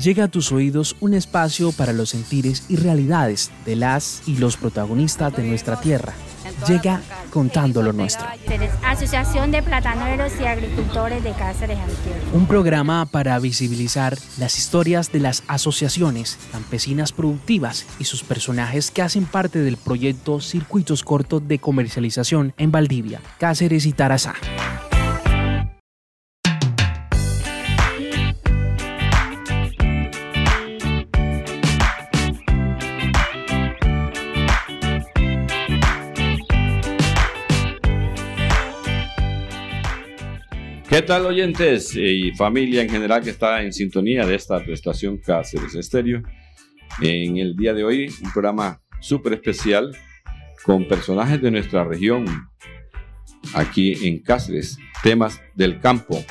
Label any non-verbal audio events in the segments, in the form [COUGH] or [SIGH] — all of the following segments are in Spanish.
llega a tus oídos un espacio para los sentires y realidades de las y los protagonistas de nuestra tierra. Llega contando lo nuestro. Asociación de Plataneros y Agricultores de Cáceres Antioquia. Un programa para visibilizar las historias de las asociaciones campesinas productivas y sus personajes que hacen parte del proyecto Circuitos Cortos de Comercialización en Valdivia, Cáceres y Tarazá. ¿Qué tal oyentes y familia en general que está en sintonía de esta estación Cáceres Estéreo? En el día de hoy, un programa súper especial con personajes de nuestra región, aquí en Cáceres, temas del campo.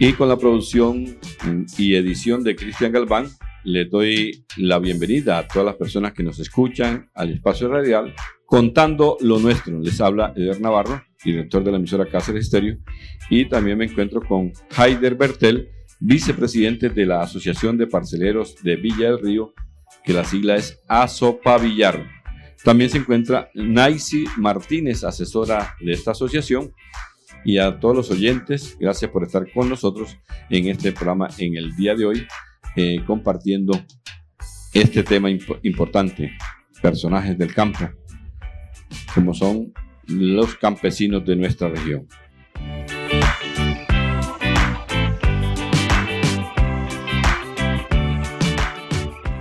Y con la producción y edición de Cristian Galván, le doy la bienvenida a todas las personas que nos escuchan al espacio radial contando lo nuestro. Les habla Eder Navarro, director de la emisora Cáceres Estéreo, y también me encuentro con Haider Bertel, vicepresidente de la Asociación de Parceleros de Villa del Río, que la sigla es Villar. También se encuentra Naisi Martínez, asesora de esta asociación, y a todos los oyentes, gracias por estar con nosotros en este programa en el día de hoy, eh, compartiendo este tema importante, personajes del campo como son los campesinos de nuestra región.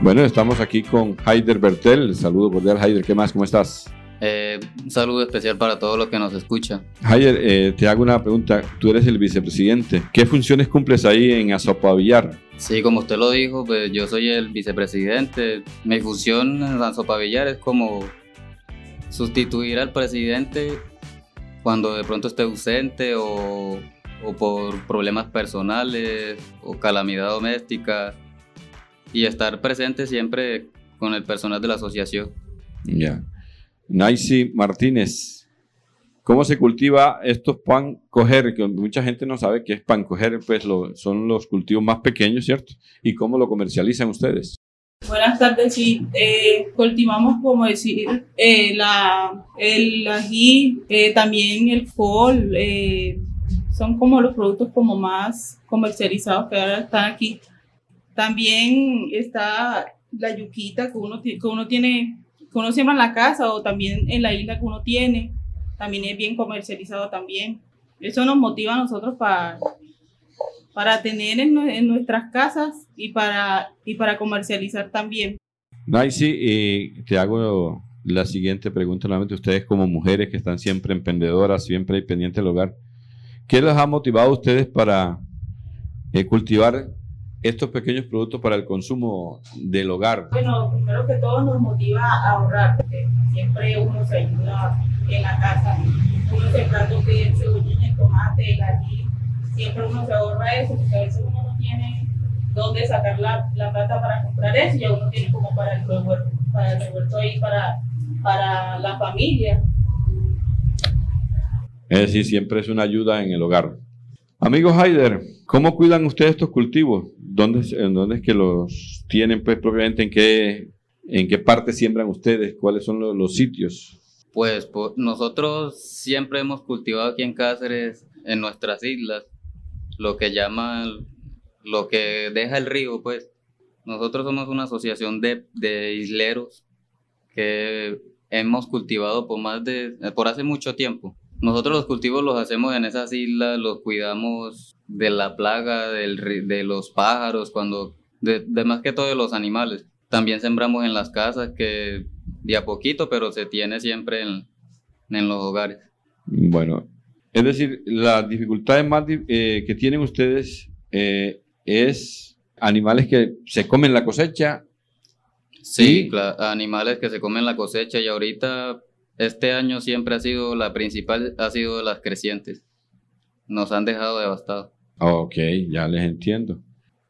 Bueno, estamos aquí con Haider Bertel. Saludo cordial, Haider. ¿Qué más? ¿Cómo estás? Eh, un saludo especial para todos los que nos escuchan. Haider, eh, te hago una pregunta. Tú eres el vicepresidente. ¿Qué funciones cumples ahí en Azopavillar? Sí, como usted lo dijo, pues yo soy el vicepresidente. Mi función en Azopavillar es como sustituir al presidente cuando de pronto esté ausente o, por problemas personales o calamidad doméstica y estar presente siempre con el personal de la asociación. Ya. Naisi Martínez, ¿cómo se cultiva estos pan coger? Que mucha gente no sabe qué es pan coger, pues son los cultivos más pequeños, ¿cierto? ¿Y cómo lo comercializan ustedes? Buenas tardes, sí. Eh, cultivamos, como decir, eh, la, el ají, eh, también el fol, son como los productos como más comercializados que ahora están aquí. También está la yuquita que uno, que uno tiene, que uno siembra en la casa o también en la isla que uno tiene, también es bien comercializado también. Eso nos motiva a nosotros para para tener en, nuestras casas y para, y para comercializar también. Naisi, eh, te hago la siguiente pregunta nuevamente. Ustedes como mujeres que están siempre emprendedoras, siempre hay pendiente del hogar, ¿qué les ha motivado a ustedes para eh, cultivar estos pequeños productos para el consumo del hogar? Bueno, primero que todo nos motiva a ahorrar, porque siempre uno se ayuda en la casa, uno sembrando que cebollín, el tomate, el ají, siempre uno se ahorra eso, porque a veces uno no tiene dónde sacar la, la plata para comprar eso, y uno tiene como para el revuelto, para el revuelto ahí para, para la familia. Es decir, siempre es una ayuda en el hogar. Amigos Haider, ¿cómo cuidan ustedes estos cultivos? ¿Dónde, en ¿Dónde es que los tienen pues propiamente? ¿En qué, en qué parte siembran ustedes? ¿Cuáles son los, los sitios? Pues, pues, nosotros siempre hemos cultivado aquí en Cáceres, en nuestras islas, lo que llama, lo que deja el río, pues. Nosotros somos una asociación de, de isleros que hemos cultivado por más de, por hace mucho tiempo. Nosotros los cultivos los hacemos en esas islas, los cuidamos de la plaga, del, de los pájaros, cuando, de, más que todo de los animales. También sembramos en las casas que de a poquito, pero se tiene siempre en, en los hogares. Bueno, es decir, las dificultades más eh, que tienen ustedes eh, es animales que se comen la cosecha. Sí, animales que se comen la cosecha y ahorita este año siempre ha sido la principal, ha sido las crecientes. Nos han dejado devastados. Ok, ya les entiendo.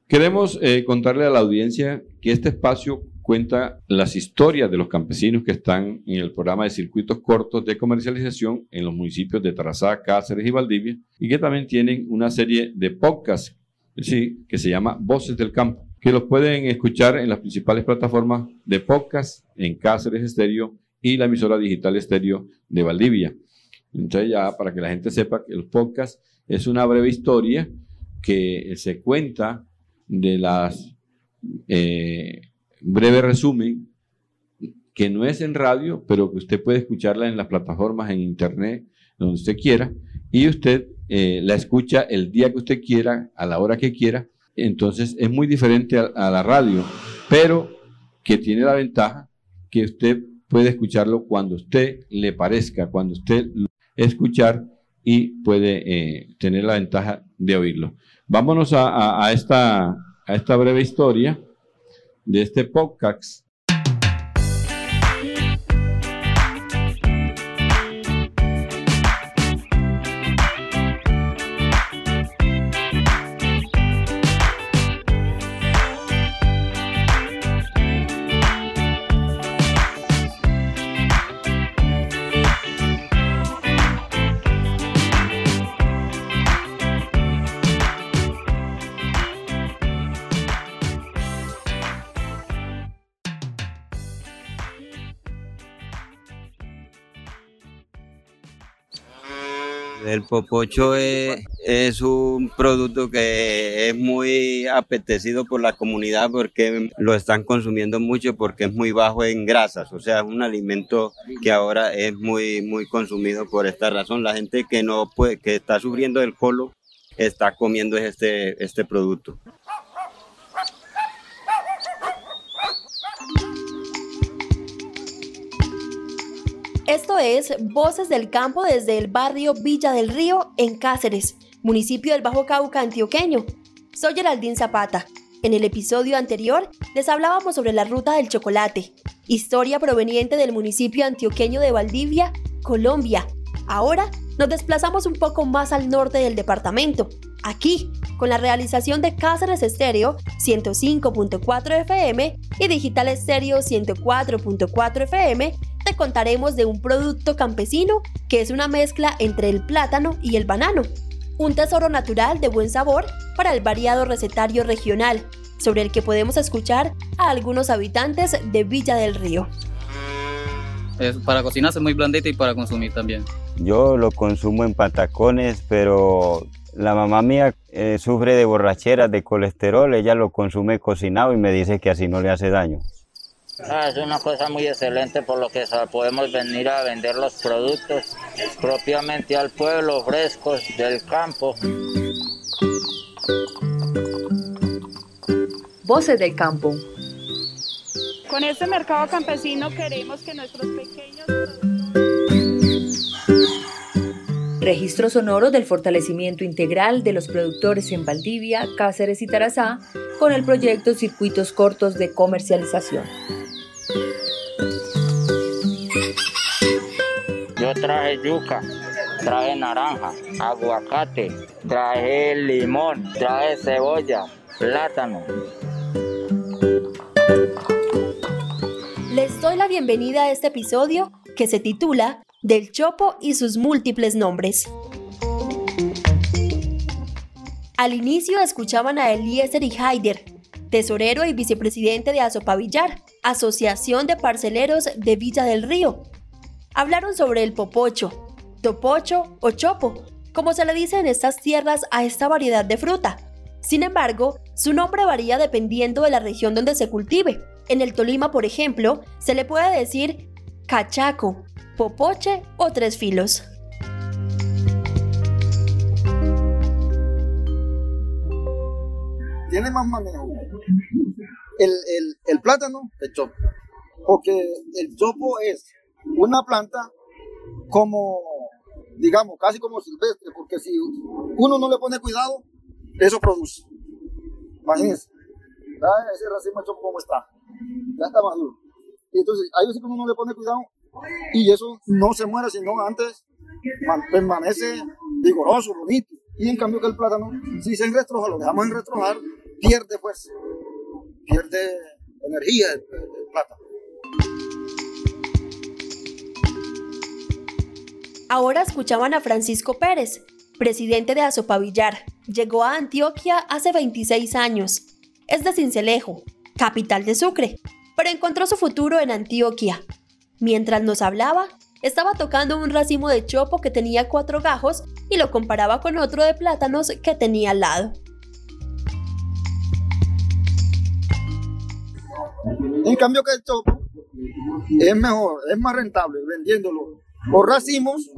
Queremos eh, contarle a la audiencia que este espacio cuenta las historias de los campesinos que están en el programa de circuitos cortos de comercialización en los municipios de Tarazá, Cáceres y Valdivia, y que también tienen una serie de podcasts sí, que se llama Voces del Campo, que los pueden escuchar en las principales plataformas de podcast en Cáceres Estéreo y la emisora digital estéreo de Valdivia. Entonces ya para que la gente sepa que el podcast es una breve historia que se cuenta de las eh, breve resumen que no es en radio, pero que usted puede escucharla en las plataformas en internet, donde usted quiera, y usted eh, la escucha el día que usted quiera, a la hora que quiera. Entonces es muy diferente a, la radio, pero que tiene la ventaja que usted puede escucharlo cuando usted le parezca, cuando usted lo escuchar y puede eh, tener la ventaja de oírlo. Vámonos a esta breve historia de este podcast El popocho es, un producto que es muy apetecido por la comunidad porque lo están consumiendo mucho porque es muy bajo en grasas, o sea, es un alimento que ahora es muy muy consumido por esta razón. La gente que no puede que está sufriendo del colo está comiendo este este producto. Esto es Voces del Campo desde el barrio Villa del Río, en Cáceres, municipio del Bajo Cauca antioqueño. Soy Geraldine Zapata. En el episodio anterior les hablábamos sobre la ruta del chocolate, historia proveniente del municipio antioqueño de Valdivia, Colombia. Ahora nos desplazamos un poco más al norte del departamento, aquí, con la realización de Cáceres Estéreo 105.4 FM y Digital Estéreo 104.4 FM te contaremos de un producto campesino que es una mezcla entre el plátano y el banano, un tesoro natural de buen sabor para el variado recetario regional, sobre el que podemos escuchar a algunos habitantes de Villa del Río. Es, para cocinar es muy blandito y para consumir también. Yo lo consumo en patacones, pero la mamá mía eh, sufre de borrachera, de colesterol, ella lo consume cocinado y me dice que así no le hace daño. Ah, es una cosa muy excelente por lo que podemos venir a vender los productos propiamente al pueblo, frescos del campo. Voces del campo. Con este mercado campesino queremos que nuestros pequeños... Registro sonoro del fortalecimiento integral de los productores en Valdivia, Cáceres y Tarazá con el proyecto Circuitos Cortos de Comercialización. Traje yuca, traje naranja, aguacate, traje limón, traje cebolla, plátano. Les doy la bienvenida a este episodio que se titula Del Chopo y sus múltiples nombres. Al inicio escuchaban a Eliezer y Haider, tesorero y vicepresidente de Azopavillar, Asociación de Parceleros de Villa del Río. Hablaron sobre el popocho, topocho o chopo, como se le dice en estas tierras a esta variedad de fruta. Sin embargo, su nombre varía dependiendo de la región donde se cultive. En el Tolima, por ejemplo, se le puede decir cachaco, popoche o tres filos. Tiene más manejo el, el, plátano, el chopo. Porque el chopo es una planta como, digamos, casi como silvestre, porque si uno no le pone cuidado, eso produce. Imagínense, ese racimo de chopo como está, ya está maduro. Y entonces, hay veces que uno no le pone cuidado y eso no se muere, sino antes permanece vigoroso, bonito. Y en cambio que el plátano, si se enrestroja, lo dejamos en retrojar, pierde pues pierde energía el, el plátano. Ahora escuchaban a Francisco Pérez, presidente de Azopavillar. Llegó a Antioquia hace 26 años. Es de Cincelejo, capital de Sucre, pero encontró su futuro en Antioquia. Mientras nos hablaba, estaba tocando un racimo de chopo que tenía cuatro gajos y lo comparaba con otro de plátanos que tenía al lado. En cambio que el chopo es mejor, es más rentable vendiéndolo por racimos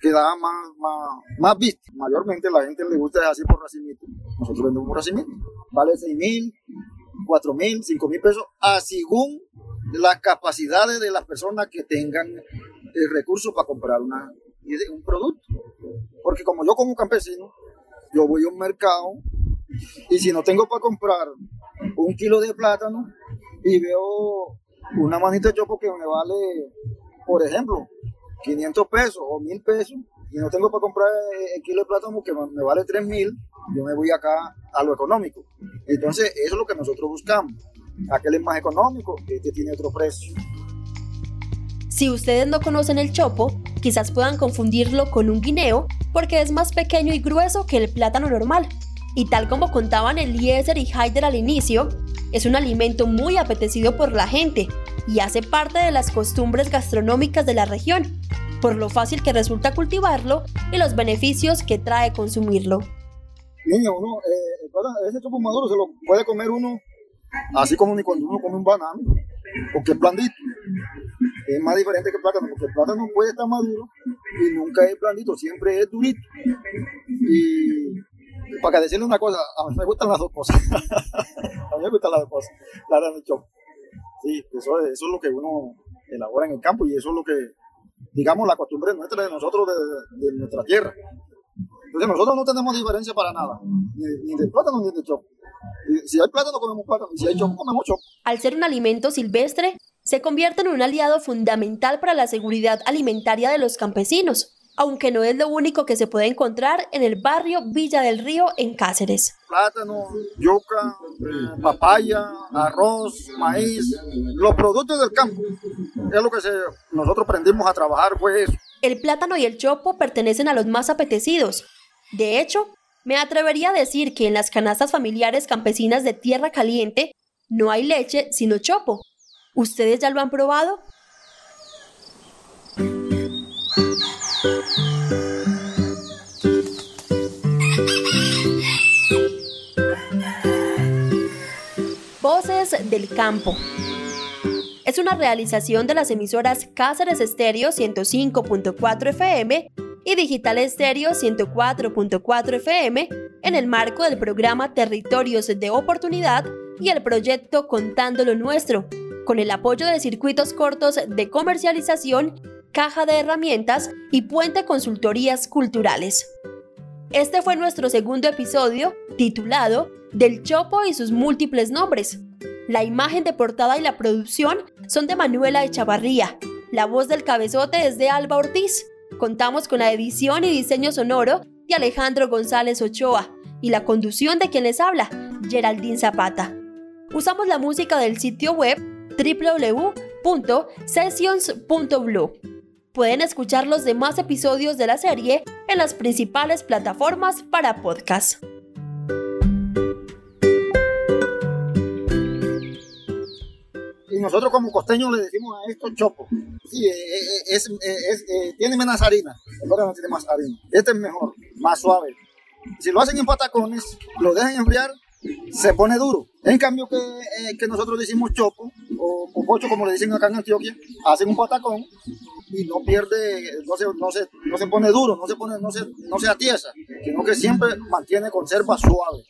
que da más, más, más vista. Mayormente la gente le gusta así por racimito. Nosotros vendemos por racimito. Vale 6 mil, 4 mil, 5 mil pesos, a según las capacidades de las personas que tengan el recurso para comprar una, un producto. Porque como yo como campesino, yo voy a un mercado y si no tengo para comprar un kilo de plátano y veo una manita de chopo que me vale, por ejemplo, 500 pesos o 1000 pesos y no tengo para comprar el kilo de plátano que me vale 3000, yo me voy acá a lo económico. Entonces, eso es lo que nosotros buscamos. Aquel es más económico, este tiene otro precio. Si ustedes no conocen el chopo, quizás puedan confundirlo con un guineo porque es más pequeño y grueso que el plátano normal. Y tal como contaban Eliezer y Haider al inicio, es un alimento muy apetecido por la gente y hace parte de las costumbres gastronómicas de la región, por lo fácil que resulta cultivarlo y los beneficios que trae consumirlo. Niño, uno, eh, ese chopo maduro se lo puede comer uno así como ni cuando uno come un banano, porque es blandito. Es más diferente que el plátano, porque el plátano puede estar maduro y nunca es blandito, siempre es durito. Y para decirle una cosa, a mí me gustan las dos cosas. [LAUGHS] a mí me gustan las dos cosas. La Sí, eso es, eso es lo que uno elabora en el campo y eso es lo que, digamos, la costumbre nuestra de nosotros, de, de nuestra tierra. Entonces nosotros no tenemos diferencia para nada, ni, ni de plátano ni de chopo. Si hay plátano, comemos plátano. Y si hay chopo, comemos chopo. Al ser un alimento silvestre, se convierte en un aliado fundamental para la seguridad alimentaria de los campesinos, aunque no es lo único que se puede encontrar en el barrio Villa del Río en Cáceres. Plátano, yuca, papaya, arroz, maíz, los productos del campo. Es lo que se, nosotros aprendimos a trabajar, fue eso. El plátano y el chopo pertenecen a los más apetecidos. De hecho, me atrevería a decir que en las canastas familiares campesinas de tierra caliente no hay leche sino chopo. ¿Ustedes ya lo han probado? Voces del campo. Es una realización de las emisoras Cáceres Estéreo 105.4 FM y Digital Estéreo 104.4 FM en el marco del programa Territorios de Oportunidad y el proyecto Contando lo Nuestro, con el apoyo de circuitos cortos de comercialización, caja de herramientas y puente consultorías culturales. Este fue nuestro segundo episodio, titulado Del Chopo y sus múltiples nombres. La imagen de portada y la producción son de Manuela Echavarría. La voz del cabezote es de Alba Ortiz. Contamos con la edición y diseño sonoro de Alejandro González Ochoa y la conducción de quien les habla, Geraldine Zapata. Usamos la música del sitio web www.sessions.blue. Pueden escuchar los demás episodios de la serie en las principales plataformas para podcast. Nosotros como costeños le decimos a esto chopo. Sí, eh, eh, eh, tiene menos harina. El no tiene más harina. Este es mejor, más suave. Si lo hacen en patacones, lo dejan enfriar, se pone duro. En cambio que, que nosotros decimos chopo, o popocho como le dicen acá en Antioquia, hacen un patacón y no pierde, no se, no se, no se pone duro, no se, pone, no, se, no se atiesa, sino que siempre mantiene conserva suave.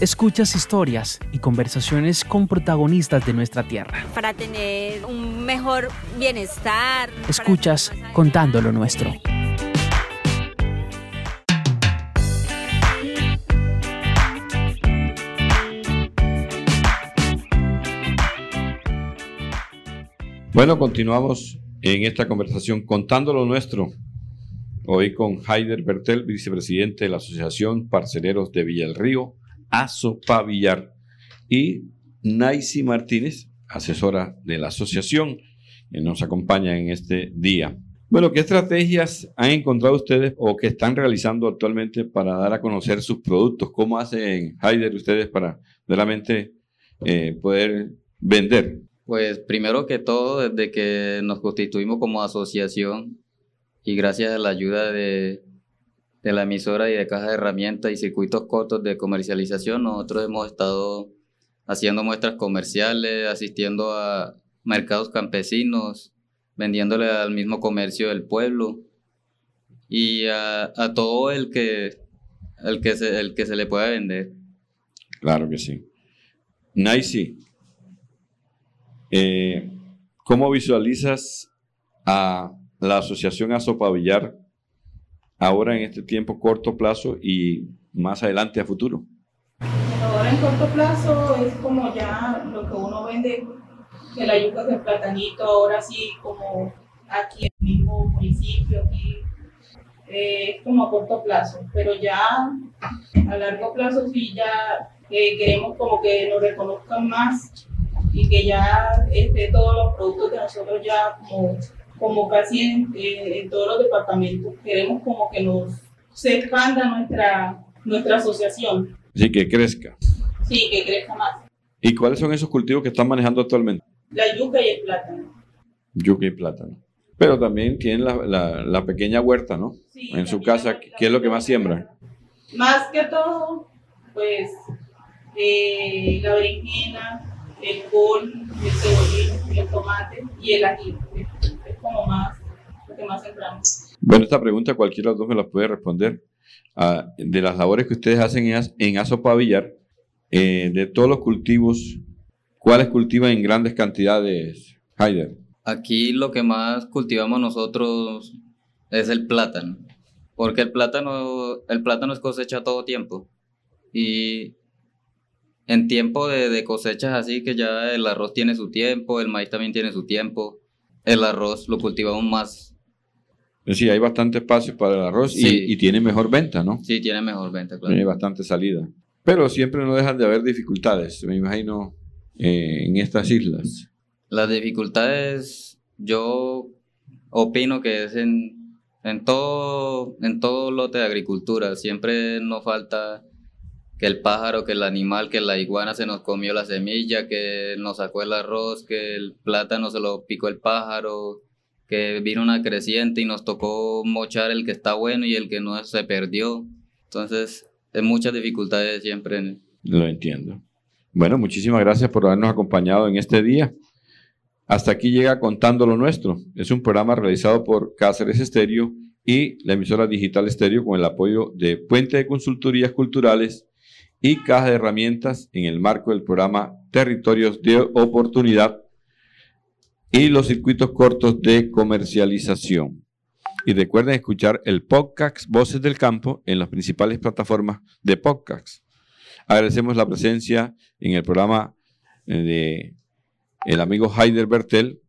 Escuchas historias y conversaciones con protagonistas de nuestra tierra. Para tener un mejor bienestar. Escuchas Contando lo Nuestro. Bueno, continuamos en esta conversación contando lo nuestro. Hoy con Haider Bertel, vicepresidente de la Asociación Parceleros de Villa del Río, Asopa Villar, y Naisi Martínez, asesora de la asociación, que nos acompaña en este día. Bueno, ¿qué estrategias han encontrado ustedes o que están realizando actualmente para dar a conocer sus productos? ¿Cómo hacen, Haider, ustedes para realmente eh, poder vender? Pues primero que todo, desde que nos constituimos como asociación y gracias a la ayuda de, de la emisora y de caja de herramientas y circuitos cortos de comercialización, nosotros hemos estado haciendo muestras comerciales, asistiendo a mercados campesinos, vendiéndole al mismo comercio del pueblo y a, todo el que, el, que se, el que se le pueda vender. Claro que sí. Naisi, eh, ¿cómo visualizas a la asociación Azopavillar ahora en este tiempo corto plazo y más adelante a futuro? Ahora en corto plazo es como ya lo que uno vende que la yuca de platanito, ahora sí, como aquí en el mismo municipio, aquí, eh, es como a corto plazo, pero ya a largo plazo sí ya eh, queremos como que nos reconozcan más y que ya este, todos los productos de nosotros ya como, como casi en, en todos los departamentos, queremos como que nos se expanda nuestra, nuestra asociación. Sí, que crezca. Sí, que crezca más. ¿Y cuáles son esos cultivos que están manejando actualmente? la yuca y el plátano. Yuca y plátano. Pero también tienen la, pequeña huerta, ¿no? Sí, en su casa, ¿qué es lo que más siembran? Más que todo, pues eh, la berenjena, el col, el cebollín, el tomate y el ají. Como más lo que más sembramos. Bueno, esta pregunta cualquiera de los dos me la puede responder. Ah, de las labores que ustedes hacen en, en Azopa Villar, eh, de todos los cultivos ¿Cuáles cultivan en grandes cantidades, Haider? Aquí lo que más cultivamos nosotros es el plátano, porque el plátano, el plátano es cosecha todo tiempo. Y en tiempo de, cosechas así que ya el arroz tiene su tiempo, el maíz también tiene su tiempo, el arroz lo cultivamos más. Sí, hay bastante espacio para el arroz y, tiene mejor venta, ¿no? Sí, tiene mejor venta, claro. Tiene bastante salida. Pero siempre no dejan de haber dificultades, me imagino, eh, en estas islas? Las dificultades, yo opino que es en, en, todo, en todo lote de agricultura. Siempre nos falta que el pájaro, que el animal, que la iguana se nos comió la semilla, que nos sacó el arroz, que el plátano se lo picó el pájaro, que vino una creciente y nos tocó mochar el que está bueno y el que no se perdió. Entonces, hay muchas dificultades siempre. Lo entiendo. Bueno, muchísimas gracias por habernos acompañado en este día. Hasta aquí llega Contando lo Nuestro. Es un programa realizado por Cáceres Estéreo y la emisora digital Estéreo con el apoyo de Puente de Consultorías Culturales y Caja de Herramientas en el marco del programa Territorios de Oportunidad y los circuitos cortos de comercialización. Y recuerden escuchar el podcast Voces del Campo en las principales plataformas de podcast. Agradecemos la presencia en el programa eh, de el amigo Haider Bertel,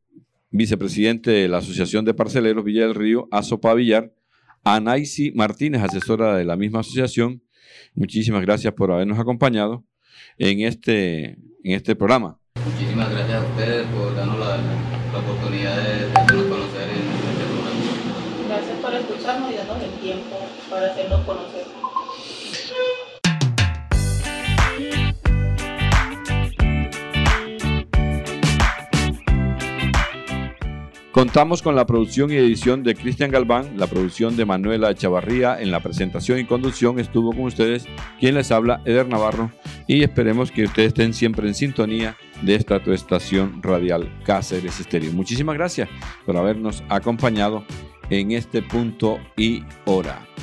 vicepresidente de la Asociación de Parceleros Villa del Río, Azopa Villar, a Martínez, asesora de la misma asociación. Muchísimas gracias por habernos acompañado en este, en este programa. Muchísimas gracias a ustedes por darnos la, oportunidad de, hacernos conocer en este programa. Gracias por escucharnos y darnos el tiempo para hacernos conocer. Contamos con la producción y edición de Cristian Galván, la producción de Manuela Chavarría, en la presentación y conducción estuvo con ustedes quien les habla, Eder Navarro, y esperemos que ustedes estén siempre en sintonía de esta tu estación radial Cáceres Estéreo. Muchísimas gracias por habernos acompañado en este punto y hora.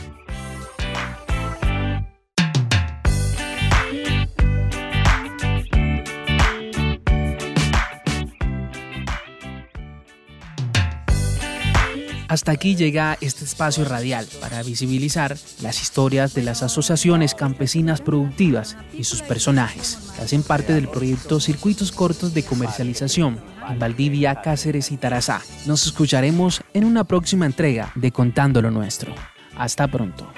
Hasta aquí llega este espacio radial para visibilizar las historias de las asociaciones campesinas productivas y sus personajes, que hacen parte del proyecto Circuitos Cortos de Comercialización en Valdivia, Cáceres y Tarazá. Nos escucharemos en una próxima entrega de Contando lo Nuestro. Hasta pronto.